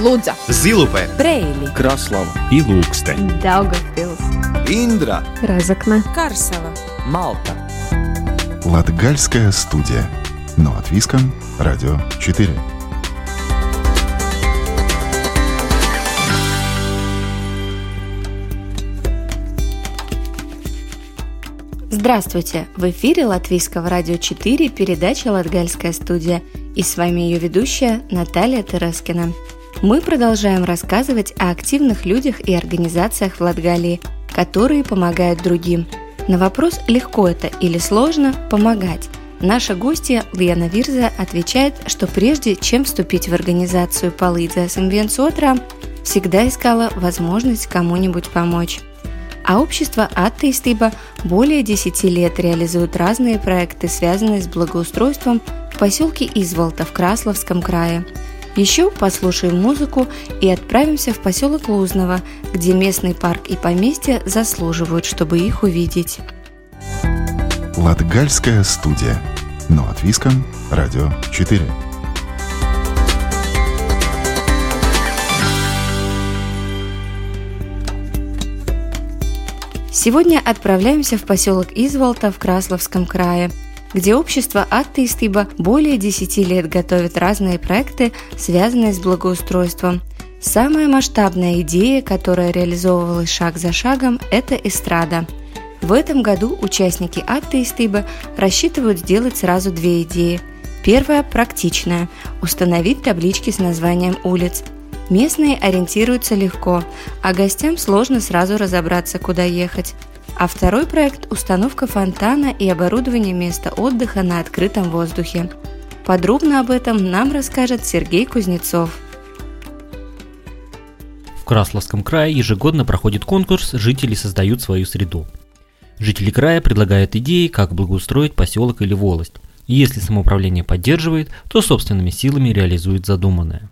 Лудза, Зилупе, Брейли, Краслава и Лукстен. Даугавпилс, Индра, Разокна, Карсела. Малта. Латгальская студия. Но от Виском, Радио 4. Здравствуйте! В эфире Латвийского радио 4 передача «Латгальская студия» и с вами ее ведущая Наталья Терескина. Мы продолжаем рассказывать о активных людях и организациях в Латгалии, которые помогают другим. На вопрос «легко это или сложно?» помогать. Наша гостья Лиана Вирза отвечает, что прежде чем вступить в организацию Полыдза Сенвенсотра, всегда искала возможность кому-нибудь помочь а общество «Аттеистыба» более 10 лет реализует разные проекты, связанные с благоустройством в поселке Изволта в Красловском крае. Еще послушаем музыку и отправимся в поселок Лузново, где местный парк и поместье заслуживают, чтобы их увидеть. Латгальская студия. Но от Виском, Радио 4. Сегодня отправляемся в поселок Изволта в Красловском крае, где общество Аттеистыба более 10 лет готовит разные проекты, связанные с благоустройством. Самая масштабная идея, которая реализовывалась шаг за шагом, это эстрада. В этом году участники Аттеистыба рассчитывают сделать сразу две идеи. Первая – практичная – установить таблички с названием улиц – Местные ориентируются легко, а гостям сложно сразу разобраться, куда ехать. А второй проект – установка фонтана и оборудование места отдыха на открытом воздухе. Подробно об этом нам расскажет Сергей Кузнецов. В Красловском крае ежегодно проходит конкурс «Жители создают свою среду». Жители края предлагают идеи, как благоустроить поселок или волость. И если самоуправление поддерживает, то собственными силами реализует задуманное.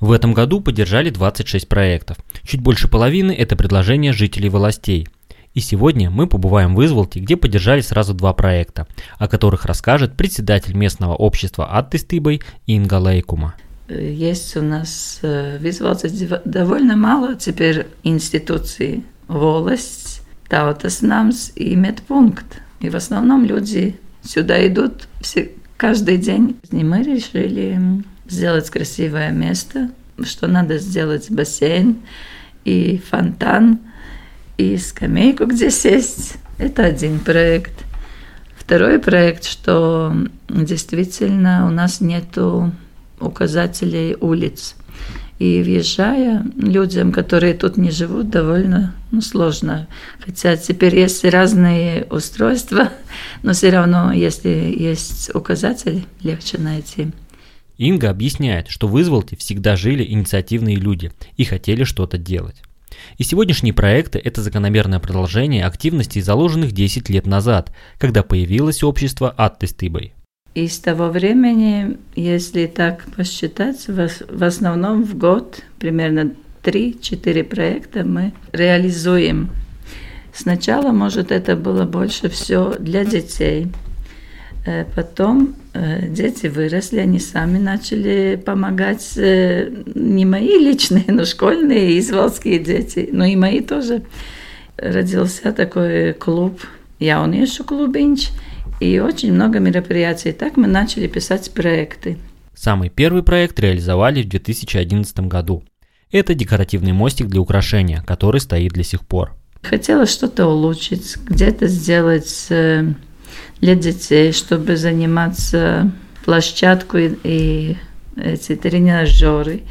В этом году поддержали 26 проектов. Чуть больше половины – это предложения жителей властей. И сегодня мы побываем в Изволте, где поддержали сразу два проекта, о которых расскажет председатель местного общества Аттестыбой Инга Лейкума. Есть у нас в Изволте довольно мало теперь институций. Волость, Таутас Намс и Медпункт. И в основном люди сюда идут все, каждый день. И мы решили сделать красивое место, что надо сделать бассейн и фонтан, и скамейку, где сесть. Это один проект. Второй проект, что действительно у нас нету указателей улиц. И въезжая людям, которые тут не живут, довольно ну, сложно. Хотя теперь есть разные устройства, но все равно, если есть указатель, легче найти. Инга объясняет, что в Изволте всегда жили инициативные люди и хотели что-то делать. И сегодняшние проекты – это закономерное продолжение активностей, заложенных 10 лет назад, когда появилось общество Аттестыбой. И с того времени, если так посчитать, в основном в год примерно 3-4 проекта мы реализуем. Сначала, может, это было больше все для детей – потом э, дети выросли, они сами начали помогать, э, не мои личные, но школьные, изволские дети, но и мои тоже. Родился такой клуб «Jauniešu клубинч», и очень много мероприятий. Так мы начали писать проекты. Самый первый проект реализовали в 2011 году. Это декоративный мостик для украшения, который стоит до сих пор. Хотела что-то улучшить, где-то сделать для детей, чтобы заниматься площадкой и эти тренажеры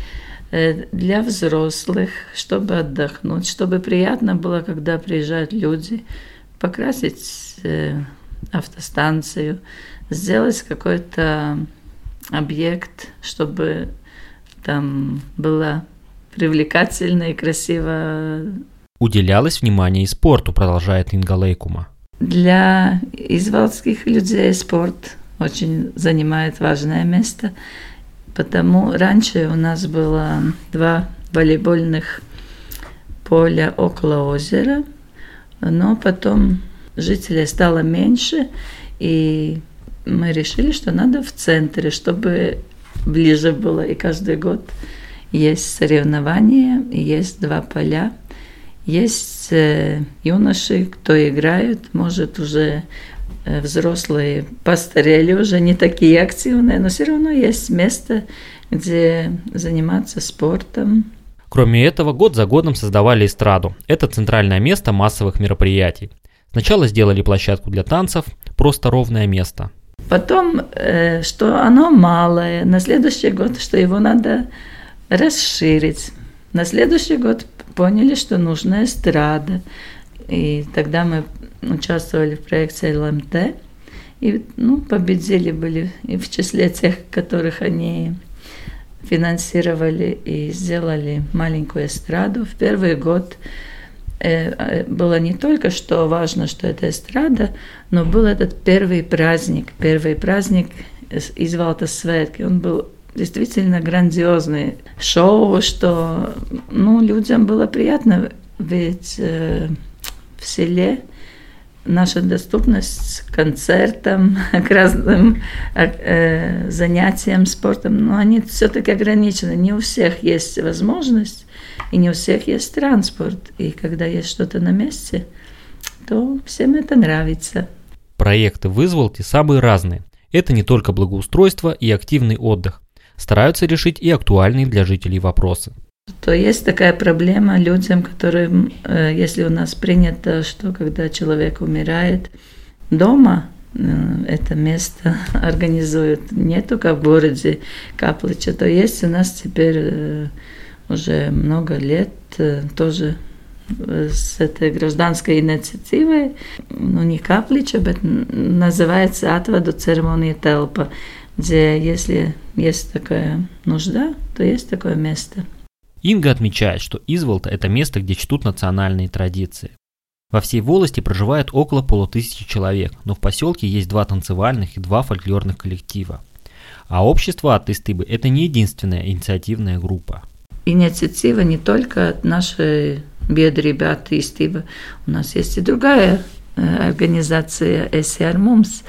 э, для взрослых, чтобы отдохнуть, чтобы приятно было, когда приезжают люди, покрасить э, автостанцию, сделать какой-то объект, чтобы там было привлекательно и красиво. Уделялось внимание и спорту, продолжает Инга Лейкума. Для извалских людей спорт очень занимает важное место, потому раньше у нас было два волейбольных поля около озера, но потом жителей стало меньше, и мы решили, что надо в центре, чтобы ближе было, и каждый год есть соревнования, есть два поля. Есть э, юноши, кто играют, может уже э, взрослые постарели уже, не такие активные, но все равно есть место, где заниматься спортом. Кроме этого, год за годом создавали эстраду. Это центральное место массовых мероприятий. Сначала сделали площадку для танцев, просто ровное место. Потом, э, что оно малое, на следующий год, что его надо расширить. На следующий год поняли, что нужна эстрада. И тогда мы участвовали в проекте ЛМТ. И ну, победили были и в числе тех, которых они финансировали и сделали маленькую эстраду. В первый год э, э, было не только что важно, что это эстрада, но был этот первый праздник, первый праздник из Валта Светки. Он был действительно грандиозное шоу, что ну, людям было приятно, ведь э, в селе наша доступность к концертам, к разным э, занятиям спортом, но они все-таки ограничены. Не у всех есть возможность, и не у всех есть транспорт. И когда есть что-то на месте, то всем это нравится. Проекты «Вызволки» самые разные. Это не только благоустройство и активный отдых стараются решить и актуальные для жителей вопросы. То есть такая проблема людям, которым, э, если у нас принято, что когда человек умирает дома, э, это место организуют не только в городе Каплича, то есть у нас теперь э, уже много лет тоже с этой гражданской инициативой, ну не Каплича, но называется «Отводу церемонии телпа», где если есть такая нужда, то есть такое место. Инга отмечает, что Изволта – это место, где чтут национальные традиции. Во всей волости проживает около полутысячи человек, но в поселке есть два танцевальных и два фольклорных коллектива. А общество от Истыбы – это не единственная инициативная группа. Инициатива не только от нашей бед ребят Истыбы. У нас есть и другая э, организация «Эсиар Мумс»,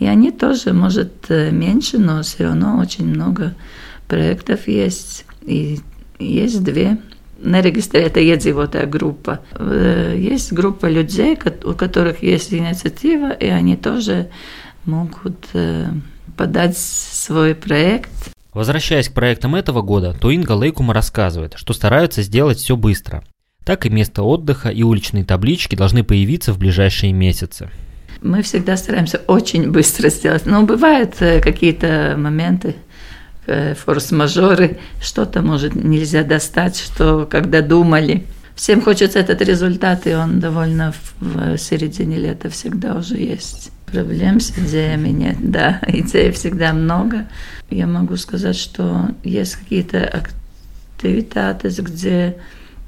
и они тоже, может, э, меньше, но все равно очень много проектов есть. И есть две это iedzīvotāja группа. Э, есть группа людей, у которых есть инициатива, и они тоже могут э, подать свой проект. Возвращаясь к проектам этого года, то Инга Лейкума рассказывает, что стараются сделать все быстро. Так и место отдыха и уличные таблички должны появиться в ближайшие месяцы мы всегда стараемся очень быстро сделать. Но бывают э, какие-то моменты, э, форс-мажоры, что-то, может, нельзя достать, что когда думали. Всем хочется этот результат, и он довольно в середине лета всегда уже есть. Проблем с идеями нет, да, идей всегда много. Я могу сказать, что есть какие-то активитаты, где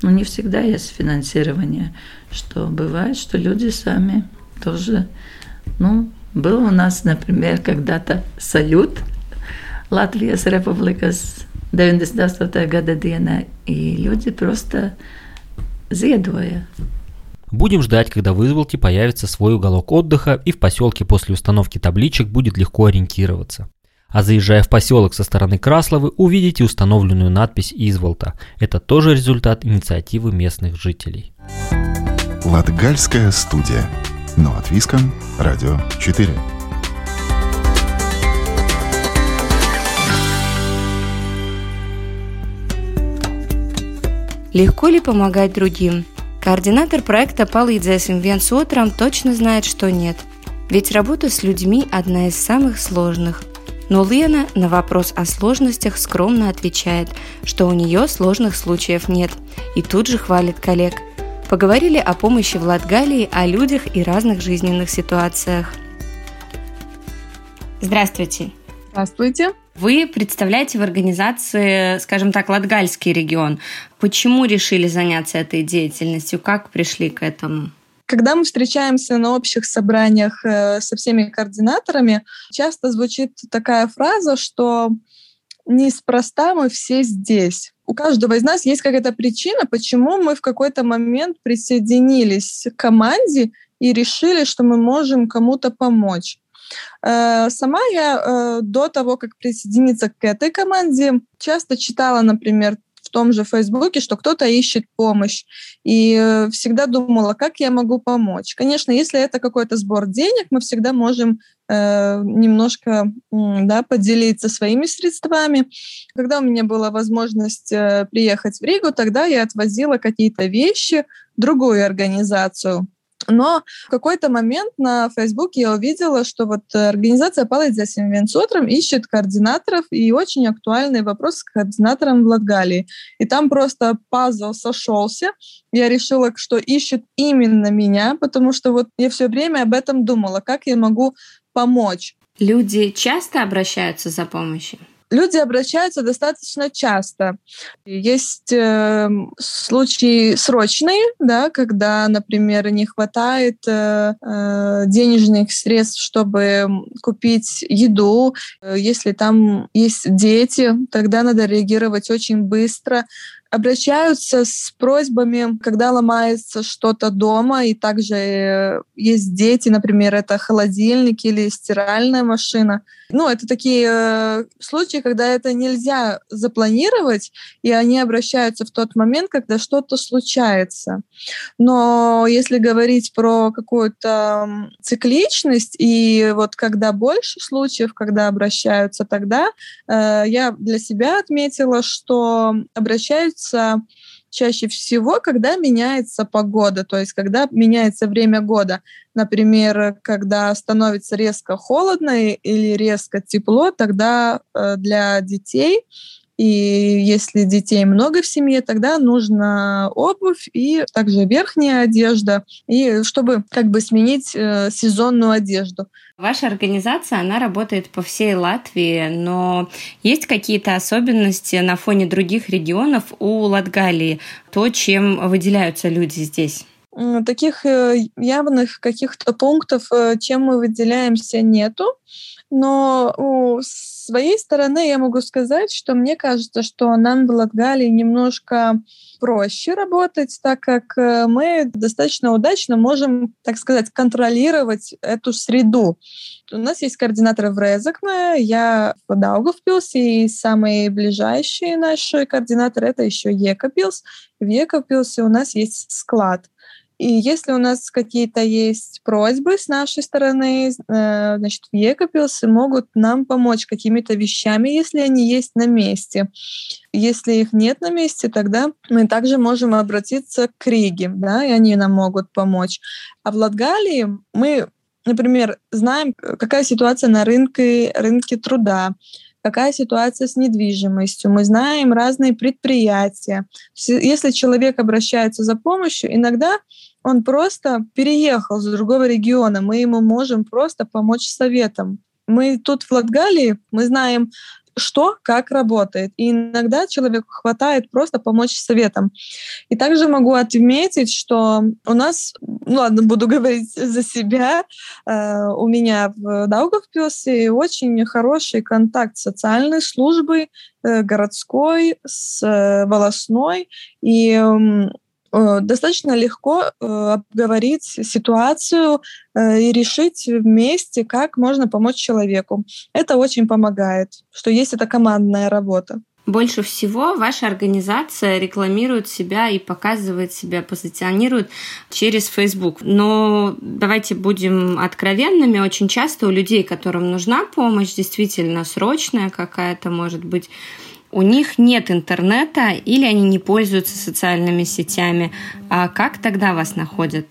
ну, не всегда есть финансирование, что бывает, что люди сами тоже, ну, был у нас, например, когда-то салют Латвijas Republikas 98. года dienā, и люди просто зедуя. Будем ждать, когда в Изволте появится свой уголок отдыха и в поселке после установки табличек будет легко ориентироваться. А заезжая в поселок со стороны Красловы, увидите установленную надпись Изволта. Это тоже результат инициативы местных жителей. Латгальская студия но от Виском, Радио 4. Легко ли помогать другим? Координатор проекта «Palīdzēsim viens otram» точно знает, что нет. Ведь работа с людьми – одна из самых сложных. Но Лена на вопрос о сложностях скромно отвечает, что у нее сложных случаев нет, и тут же хвалит коллег – Поговорили о помощи в Латгалии, о людях и разных жизненных ситуациях. Здравствуйте. Здравствуйте. Вы представляете в организации, скажем так, Латгальский регион. Почему решили заняться этой деятельностью? Как пришли к этому? Когда мы встречаемся на общих собраниях э, со всеми координаторами, часто звучит такая фраза, что неспроста мы все здесь. У каждого из нас есть какая-то причина, почему мы в какой-то момент присоединились к команде и решили, что мы можем кому-то помочь. Э, сама я э, до того, как присоединиться к этой команде, часто читала, например, в том же Фейсбуке, что кто-то ищет помощь. И э, всегда думала, как я могу помочь. Конечно, если это какой-то сбор денег, мы всегда можем немножко да, поделиться своими средствами. Когда у меня была возможность э, приехать в Ригу, тогда я отвозила какие-то вещи в другую организацию. Но в какой-то момент на Фейсбуке я увидела, что вот организация «Палец за утром» ищет координаторов, и очень актуальный вопрос с координатором в Латгалии. И там просто пазл сошелся. Я решила, что ищет именно меня, потому что вот я все время об этом думала, как я могу помочь. Люди часто обращаются за помощью? Люди обращаются достаточно часто. Есть э, случаи срочные, да, когда, например, не хватает э, э, денежных средств, чтобы купить еду. Если там есть дети, тогда надо реагировать очень быстро обращаются с просьбами, когда ломается что-то дома, и также э, есть дети, например, это холодильник или стиральная машина. Ну, это такие э, случаи, когда это нельзя запланировать, и они обращаются в тот момент, когда что-то случается. Но если говорить про какую-то цикличность, и вот когда больше случаев, когда обращаются, тогда э, я для себя отметила, что обращаются меняются чаще всего, когда меняется погода, то есть когда меняется время года. Например, когда становится резко холодно или резко тепло, тогда э, для детей и если детей много в семье, тогда нужна обувь и также верхняя одежда, и чтобы как бы сменить э, сезонную одежду. Ваша организация, она работает по всей Латвии, но есть какие-то особенности на фоне других регионов у Латгалии, то, чем выделяются люди здесь? Таких э, явных каких-то пунктов, э, чем мы выделяемся, нету. Но с своей стороны я могу сказать, что мне кажется, что нам в Латгалии немножко проще работать, так как э, мы достаточно удачно можем, так сказать, контролировать эту среду. У нас есть координаторы в Резакне, я в Даугавпилсе, и самые ближайшие наши координаторы — это еще Екапилс. В Екапилсе у нас есть склад. И если у нас какие-то есть просьбы с нашей стороны, э, значит, в Екопилсы могут нам помочь какими-то вещами, если они есть на месте. Если их нет на месте, тогда мы также можем обратиться к Риге, да, и они нам могут помочь. А в Латгалии мы, например, знаем, какая ситуация на рынке, рынке труда, какая ситуация с недвижимостью. Мы знаем разные предприятия. Если человек обращается за помощью, иногда он просто переехал с другого региона, мы ему можем просто помочь советом. Мы тут в Латгалии, мы знаем что, как работает. И иногда человеку хватает просто помочь советом. И также могу отметить, что у нас, ну ладно, буду говорить за себя, э, у меня в Даугавпилсе очень хороший контакт социальной службой, э, городской, с э, волосной. И достаточно легко э, обговорить ситуацию э, и решить вместе, как можно помочь человеку. Это очень помогает, что есть эта командная работа. Больше всего ваша организация рекламирует себя и показывает себя, позиционирует через Facebook. Но давайте будем откровенными. Очень часто у людей, которым нужна помощь, действительно срочная какая-то, может быть, у них нет интернета или они не пользуются социальными сетями. А как тогда вас находят?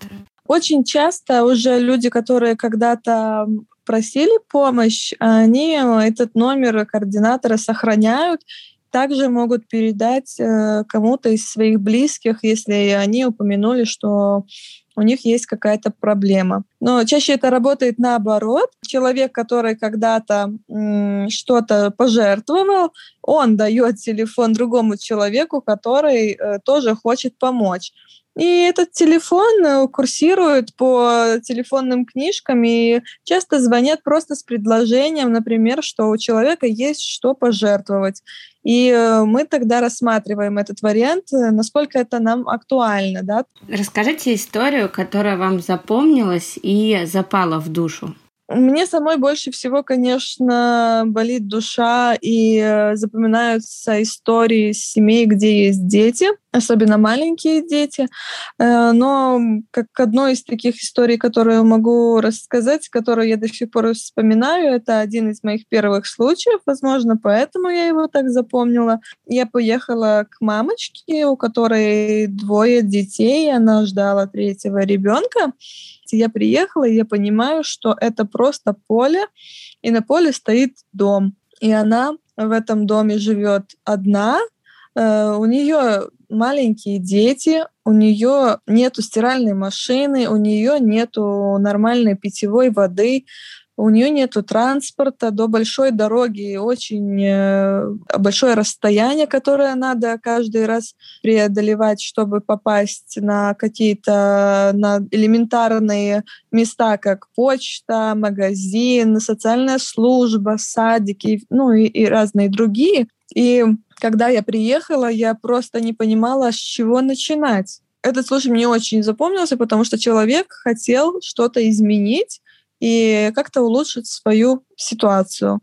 Очень часто уже люди, которые когда-то просили помощь, они этот номер координатора сохраняют, также могут передать э, кому-то из своих близких, если они упомянули, что у них есть какая-то проблема. Но чаще это работает наоборот. Человек, который когда-то что-то пожертвовал, он дает телефон другому человеку, который э, тоже хочет помочь. И этот телефон э, курсирует по телефонным книжкам, и часто звонят просто с предложением, например, что у человека есть что пожертвовать. И э, мы тогда рассматриваем этот вариант, э, насколько это нам актуально. Да? Расскажите историю, которая вам запомнилась и запала в душу. Мне самой больше всего, конечно, болит душа и э, запоминаются истории семей, где есть дети, особенно маленькие дети. Э, но как одной из таких историй, которую могу рассказать, которую я до сих пор вспоминаю, это один из моих первых случаев, возможно, поэтому я его так запомнила. Я поехала к мамочке, у которой двое детей, она ждала третьего ребенка я приехала, и я понимаю, что это просто поле, и на поле стоит дом. И она в этом доме живет одна, э, у нее маленькие дети, у нее нету стиральной машины, у нее нету нормальной питьевой воды, у нее нет транспорта до большой дороги, очень э, большое расстояние, которое надо каждый раз преодолевать, чтобы попасть на какие-то на элементарные места, как почта, магазин, социальная служба, садики, ну и, и разные другие. И когда я приехала, я просто не понимала, с чего начинать. Этот случай мне очень запомнился, потому что человек хотел что-то изменить, и как-то улучшить свою ситуацию.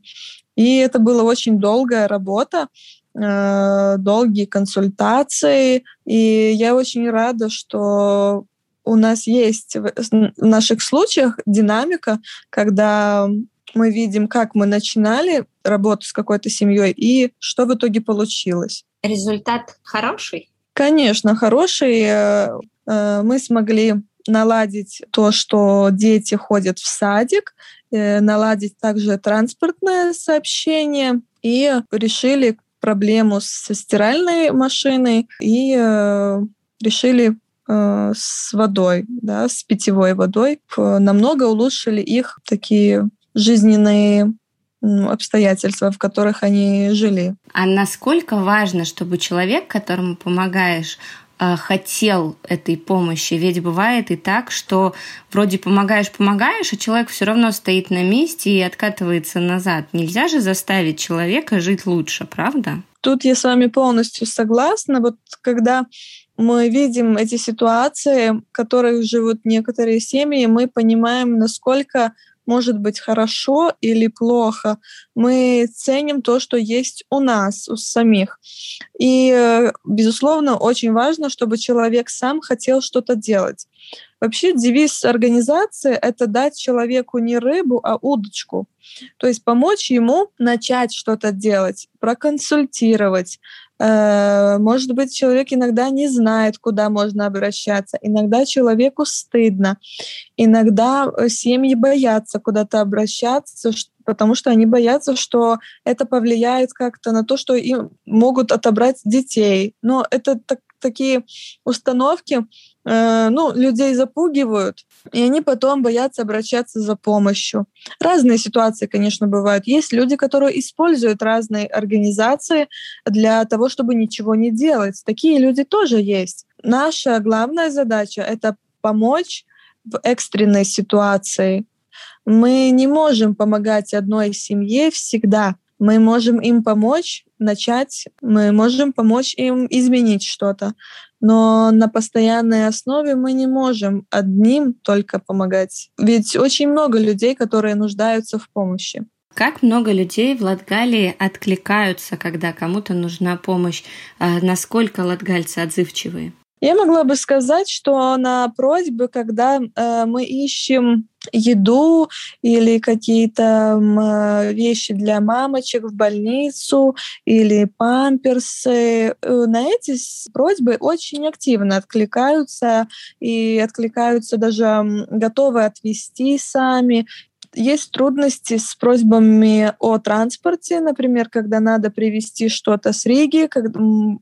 И это была очень долгая работа, э, долгие консультации, и я очень рада, что у нас есть в наших случаях динамика, когда мы видим, как мы начинали работу с какой-то семьей и что в итоге получилось. Результат хороший? Конечно, хороший. Э, э, мы смогли наладить то, что дети ходят в садик, э, наладить также транспортное сообщение и решили проблему со стиральной машиной и э, решили э, с водой, да, с питьевой водой. Намного улучшили их такие жизненные обстоятельства, в которых они жили. А насколько важно, чтобы человек, которому помогаешь, хотел этой помощи. Ведь бывает и так, что вроде помогаешь, помогаешь, а человек все равно стоит на месте и откатывается назад. Нельзя же заставить человека жить лучше, правда? Тут я с вами полностью согласна. Вот когда мы видим эти ситуации, в которых живут некоторые семьи, мы понимаем, насколько может быть хорошо или плохо. Мы ценим то, что есть у нас, у самих. И, безусловно, очень важно, чтобы человек сам хотел что-то делать. Вообще девиз организации — это дать человеку не рыбу, а удочку. То есть помочь ему начать что-то делать, проконсультировать, Э, может быть, человек иногда не знает, куда можно обращаться. Иногда человеку стыдно. Иногда э, семьи боятся куда-то обращаться, потому что они боятся, что это повлияет как-то на то, что им могут отобрать детей. Но это так, такие установки, э, ну, людей запугивают, и они потом боятся обращаться за помощью. Разные ситуации, конечно, бывают. Есть люди, которые используют разные организации для того, чтобы ничего не делать. Такие люди тоже есть. Наша главная задача — это помочь в экстренной ситуации. Мы не можем помогать одной семье всегда. Мы можем им помочь начать, мы можем помочь им изменить что-то но на постоянной основе мы не можем одним только помогать. Ведь очень много людей, которые нуждаются в помощи. Как много людей в Латгалии откликаются, когда кому-то нужна помощь? А насколько латгальцы отзывчивые? Я могла бы сказать, что на просьбы, когда э, мы ищем еду или какие-то э, вещи для мамочек в больницу или памперсы, э, на эти просьбы очень активно откликаются и откликаются даже готовы отвезти сами. Есть трудности с просьбами о транспорте, например, когда надо привезти что-то с Риги,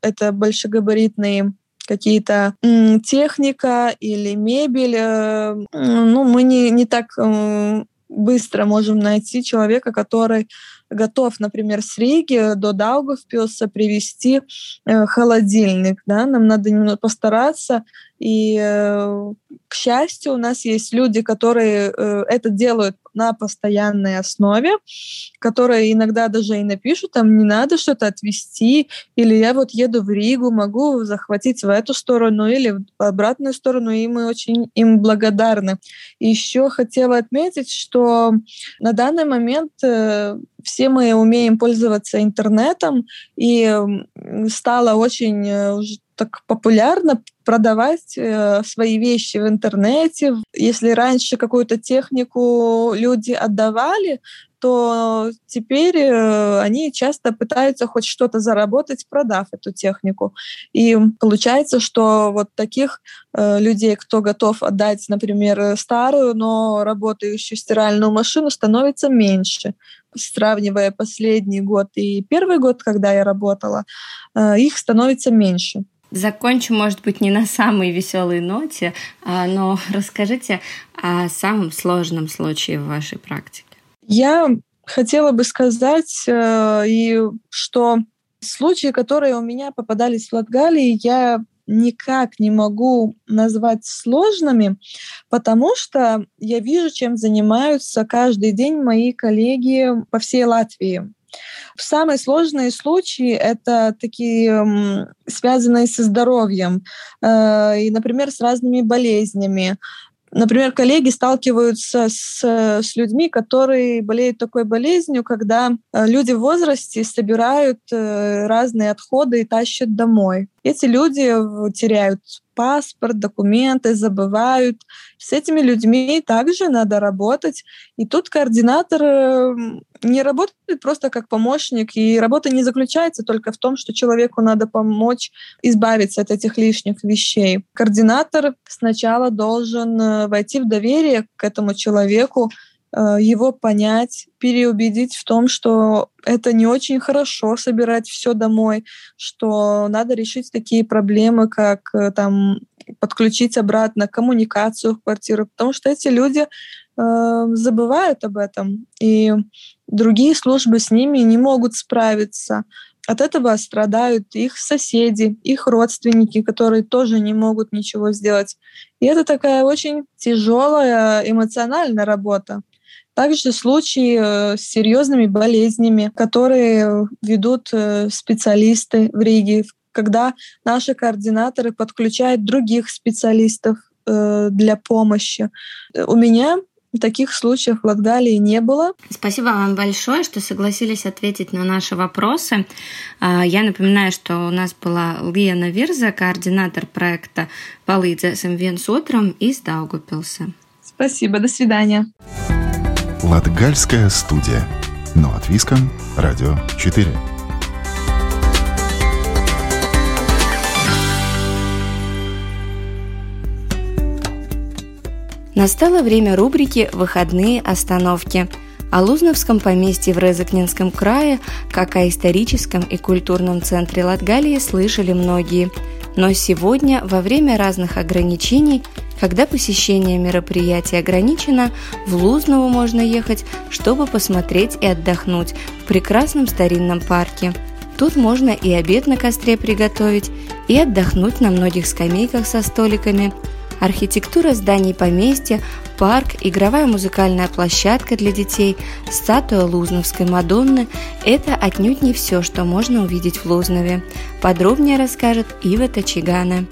это большегабаритные какие-то техника или мебель. Э, ну, мы не, не так быстро можем найти человека, который готов, например, с Риги до Даугавпилса привезти э, холодильник. Да? Нам надо немного постараться и э, к счастью, у нас есть люди, которые э, это делают на постоянной основе, которые иногда даже и напишут, там не надо что-то отвести, или я вот еду в Ригу, могу захватить в эту сторону или в обратную сторону, и мы очень им благодарны. Еще хотела отметить, что на данный момент э, все мы умеем пользоваться интернетом, и стало очень так популярно продавать э, свои вещи в интернете. Если раньше какую-то технику люди отдавали, то теперь э, они часто пытаются хоть что-то заработать, продав эту технику. И получается, что вот таких э, людей, кто готов отдать, например, старую, но работающую стиральную машину, становится меньше. Сравнивая последний год и первый год, когда я работала, их становится меньше. Закончу, может быть, не на самой веселой ноте, а, но расскажите о самом сложном случае в вашей практике. Я хотела бы сказать, э, и что случаи, которые у меня попадались в Латгалии, я никак не могу назвать сложными, потому что я вижу, чем занимаются каждый день мои коллеги по всей Латвии. Самые сложные случаи — это такие связанные со здоровьем, э, и, например, с разными болезнями. Например, коллеги сталкиваются с, с людьми, которые болеют такой болезнью, когда э, люди в возрасте собирают э, разные отходы и тащат домой. Эти люди теряют паспорт, документы, забывают. С этими людьми также надо работать. И тут координатор э, не работает просто как помощник, и работа не заключается только в том, что человеку надо помочь избавиться от этих лишних вещей. Координатор сначала должен э, войти в доверие к этому человеку, его понять, переубедить в том, что это не очень хорошо собирать все домой, что надо решить такие проблемы, как э, там подключить обратно коммуникацию в квартиру, потому что эти люди э, забывают об этом, и другие службы с ними не могут справиться. От этого страдают их соседи, их родственники, которые тоже не могут ничего сделать. И это такая очень тяжелая эмоциональная работа. Также случаи э, с серьезными болезнями, которые ведут э, специалисты в Риге, когда наши координаторы подключают других специалистов э, для помощи. У меня таких случаев в Латгалии не было. Спасибо вам большое, что согласились ответить на наши вопросы. А, я напоминаю, что у нас была Лена Вирза, координатор проекта «Palīdzēsim viens otram» из Даугупилса. Спасибо, до свидания. Латгальская студия. Но от Виском. Радио 4. Настало время рубрики «Выходные остановки». О Лузновском поместье в Резакнинском крае, как о историческом и культурном центре Латгалии, слышали многие. Но сегодня, во время разных ограничений, когда посещение мероприятий ограничено, в Лузново можно ехать, чтобы посмотреть и отдохнуть в прекрасном старинном парке. Тут можно и обед на костре приготовить, и отдохнуть на многих скамейках со столиками. Архитектура зданий поместья, парк, игровая музыкальная площадка для детей, статуя Лузновской Мадонны – это отнюдь не все, что можно увидеть в Лузнове. Подробнее расскажет Ива Тачигана.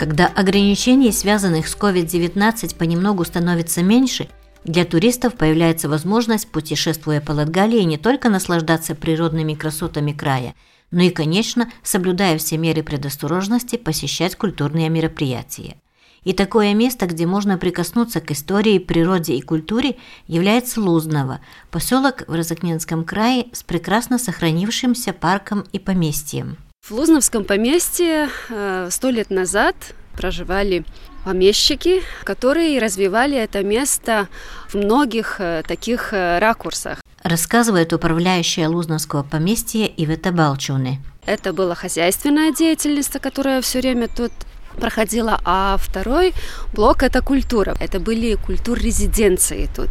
Когда ограничений, связанных с COVID-19, понемногу становится меньше, для туристов появляется возможность, путешествуя по Латгалии, не только наслаждаться природными красотами края, но и, конечно, соблюдая все меры предосторожности, посещать культурные мероприятия. И такое место, где можно прикоснуться к истории, природе и культуре, является Лузново, поселок в Розыкненском крае с прекрасно сохранившимся парком и поместьем. В Лузновском поместье э, сто лет назад проживали помещики, которые развивали это место в многих э, таких э, ракурсах. Рассказывает управляющая Лузновского поместья Ивета Балчуны. Это была хозяйственная деятельность, которая все время тут проходила, а второй блок – это культура. Это были культур-резиденции тут.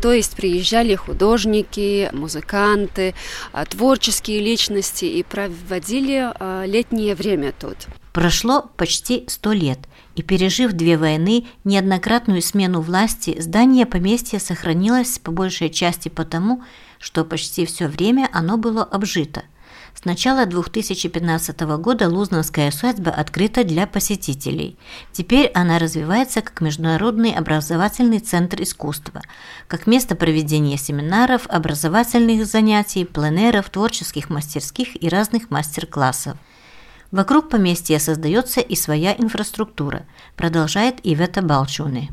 То есть приезжали художники, музыканты, а, творческие личности и проводили а, летнее время тут. Прошло почти сто лет, и пережив две войны, неоднократную смену власти, здание поместья сохранилось по большей части потому, что почти все время оно было обжито. С начала 2015 года Лузновская усадьба открыта для посетителей. Теперь она развивается как международный образовательный центр искусства, как место проведения семинаров, образовательных занятий, пленеров, творческих мастерских и разных мастер-классов. Вокруг поместья создается и своя инфраструктура, продолжает Ивета Балчуны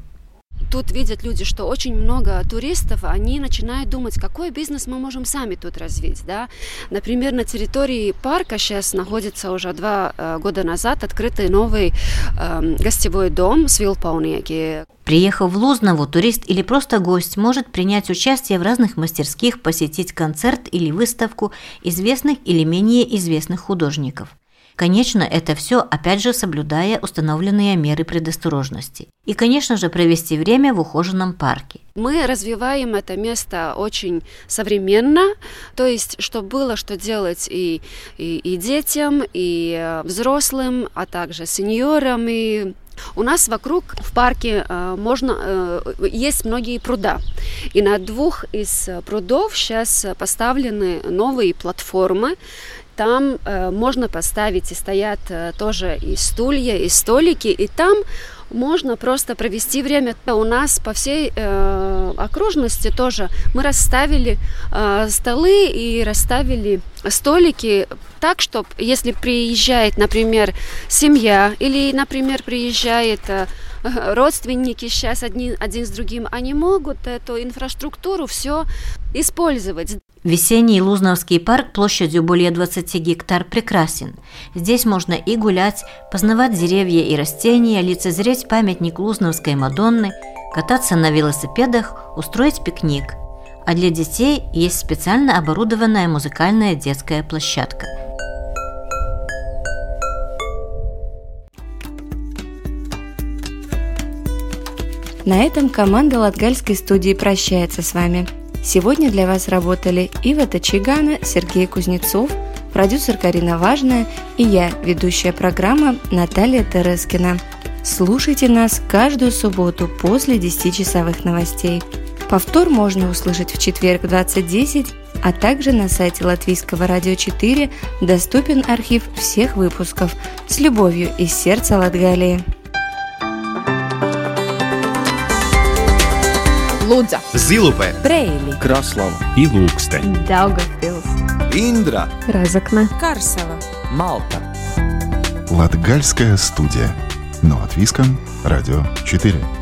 тут видят люди, что очень много туристов, они начинают думать, какой бизнес мы можем сами тут развить. Да? Например, на территории парка сейчас находится уже два э, года назад открытый новый э, гостевой дом с Вилпаунеги. Приехав в Лузнову, турист или просто гость может принять участие в разных мастерских, посетить концерт или выставку известных или менее известных художников – Конечно, это все, опять же, соблюдая установленные меры предосторожности. И, конечно же, провести время в ухоженном парке. Мы развиваем это место очень современно, то есть, чтобы было что делать и, и, и детям, и э, взрослым, а также сеньорам, и у нас вокруг в парке э, можно э, есть многие пруда, и на двух из прудов сейчас поставлены новые платформы там э, можно поставить и стоят э, тоже и стулья, и столики, и там можно просто провести время. У нас по всей э, окружности тоже мы расставили э, столы и расставили столики так, чтобы если приезжает, например, семья или, например, приезжает э, родственники сейчас один, один с другим, они могут эту инфраструктуру все использовать. Весенний Лузновский парк площадью более 20 гектар прекрасен. Здесь можно и гулять, познавать деревья и растения, лицезреть памятник Лузновской Мадонны, кататься на велосипедах, устроить пикник. А для детей есть специально оборудованная музыкальная детская площадка. На этом команда Латгальской студии прощается с вами – Сегодня для вас работали Ива Тачигана, Сергей Кузнецов, продюсер Карина Важная и я, ведущая программа Наталья Терескина. Слушайте нас каждую субботу после 10-часовых новостей. Повтор можно услышать в четверг в 20.10, а также на сайте Латвийского радио 4 доступен архив всех выпусков. С любовью из сердца Латгалии. Лудза, Zilupē, Preili, Kraslava, Ilūkste, Daugavpils, Индра, Разокна, Карсела, Малта. Латгальская студия. Но от Виском, Радио 4.